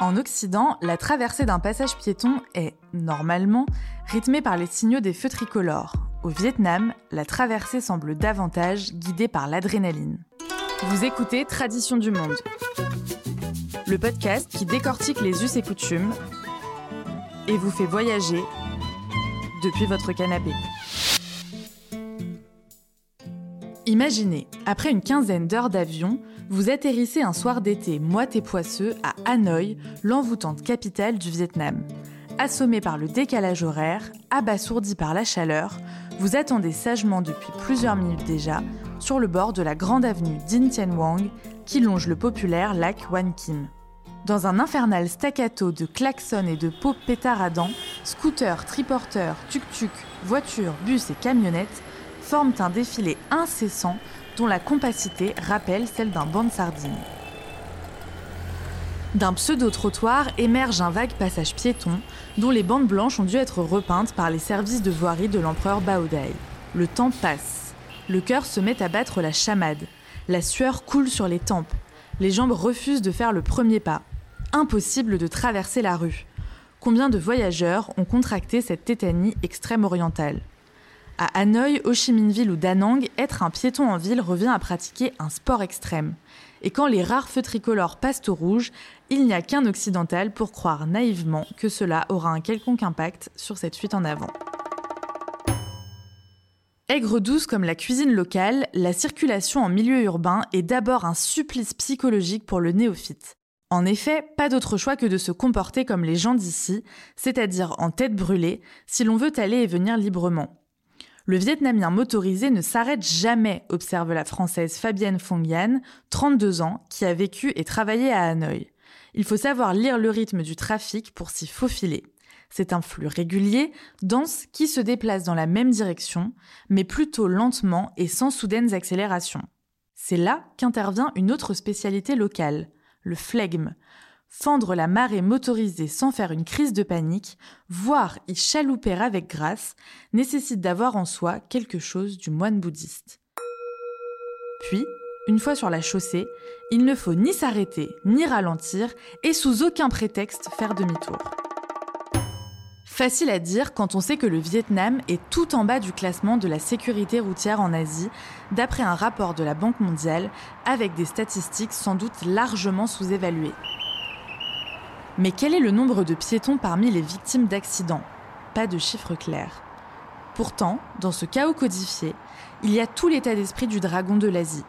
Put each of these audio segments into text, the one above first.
En Occident, la traversée d'un passage piéton est, normalement, rythmée par les signaux des feux tricolores. Au Vietnam, la traversée semble davantage guidée par l'adrénaline. Vous écoutez Tradition du Monde, le podcast qui décortique les us et coutumes et vous fait voyager depuis votre canapé. Imaginez, après une quinzaine d'heures d'avion, vous atterrissez un soir d'été moite et poisseux à Hanoï, l'envoûtante capitale du Vietnam. Assommé par le décalage horaire, abasourdi par la chaleur, vous attendez sagement depuis plusieurs minutes déjà sur le bord de la grande avenue Tien Wang qui longe le populaire lac Wan Kim. Dans un infernal staccato de klaxons et de pots pétaradants, scooters, triporteurs, tuk-tuk, voitures, bus et camionnettes forment un défilé incessant dont la compacité rappelle celle d'un banc de sardines. D'un pseudo-trottoir émerge un vague passage piéton dont les bandes blanches ont dû être repeintes par les services de voirie de l'empereur Baodai. Le temps passe. Le cœur se met à battre la chamade. La sueur coule sur les tempes. Les jambes refusent de faire le premier pas. Impossible de traverser la rue. Combien de voyageurs ont contracté cette tétanie extrême orientale à Hanoï, Ho Chi Minh Ville ou Da Nang, être un piéton en ville revient à pratiquer un sport extrême. Et quand les rares feux tricolores passent au rouge, il n'y a qu'un occidental pour croire naïvement que cela aura un quelconque impact sur cette fuite en avant. Aigre douce comme la cuisine locale, la circulation en milieu urbain est d'abord un supplice psychologique pour le néophyte. En effet, pas d'autre choix que de se comporter comme les gens d'ici, c'est-à-dire en tête brûlée, si l'on veut aller et venir librement. Le Vietnamien motorisé ne s'arrête jamais, observe la Française Fabienne Fongian, 32 ans, qui a vécu et travaillé à Hanoï. Il faut savoir lire le rythme du trafic pour s'y faufiler. C'est un flux régulier, dense, qui se déplace dans la même direction, mais plutôt lentement et sans soudaines accélérations. C'est là qu'intervient une autre spécialité locale, le flegme, fendre la marée motorisée sans faire une crise de panique, voire y chalouper avec grâce, nécessite d'avoir en soi quelque chose du moine bouddhiste. Puis, une fois sur la chaussée, il ne faut ni s'arrêter, ni ralentir, et sous aucun prétexte faire demi-tour. Facile à dire quand on sait que le Vietnam est tout en bas du classement de la sécurité routière en Asie, d'après un rapport de la Banque mondiale, avec des statistiques sans doute largement sous-évaluées. Mais quel est le nombre de piétons parmi les victimes d'accidents? Pas de chiffre clair. Pourtant, dans ce chaos codifié, il y a tout l'état d'esprit du dragon de l'Asie.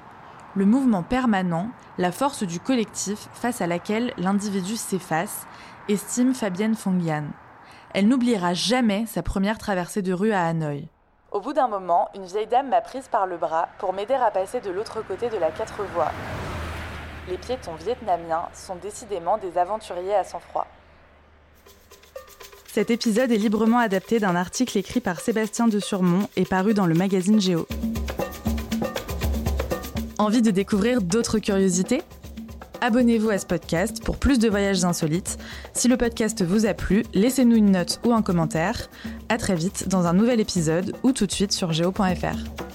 Le mouvement permanent, la force du collectif face à laquelle l'individu s'efface, estime Fabienne Fongian. Elle n'oubliera jamais sa première traversée de rue à Hanoï. Au bout d'un moment, une vieille dame m'a prise par le bras pour m'aider à passer de l'autre côté de la quatre voies les piétons vietnamiens sont décidément des aventuriers à sang-froid. Cet épisode est librement adapté d'un article écrit par Sébastien de Surmont et paru dans le magazine Géo. Envie de découvrir d'autres curiosités? Abonnez-vous à ce podcast pour plus de voyages insolites. Si le podcast vous a plu, laissez-nous une note ou un commentaire. À très vite dans un nouvel épisode ou tout de suite sur géo.fr.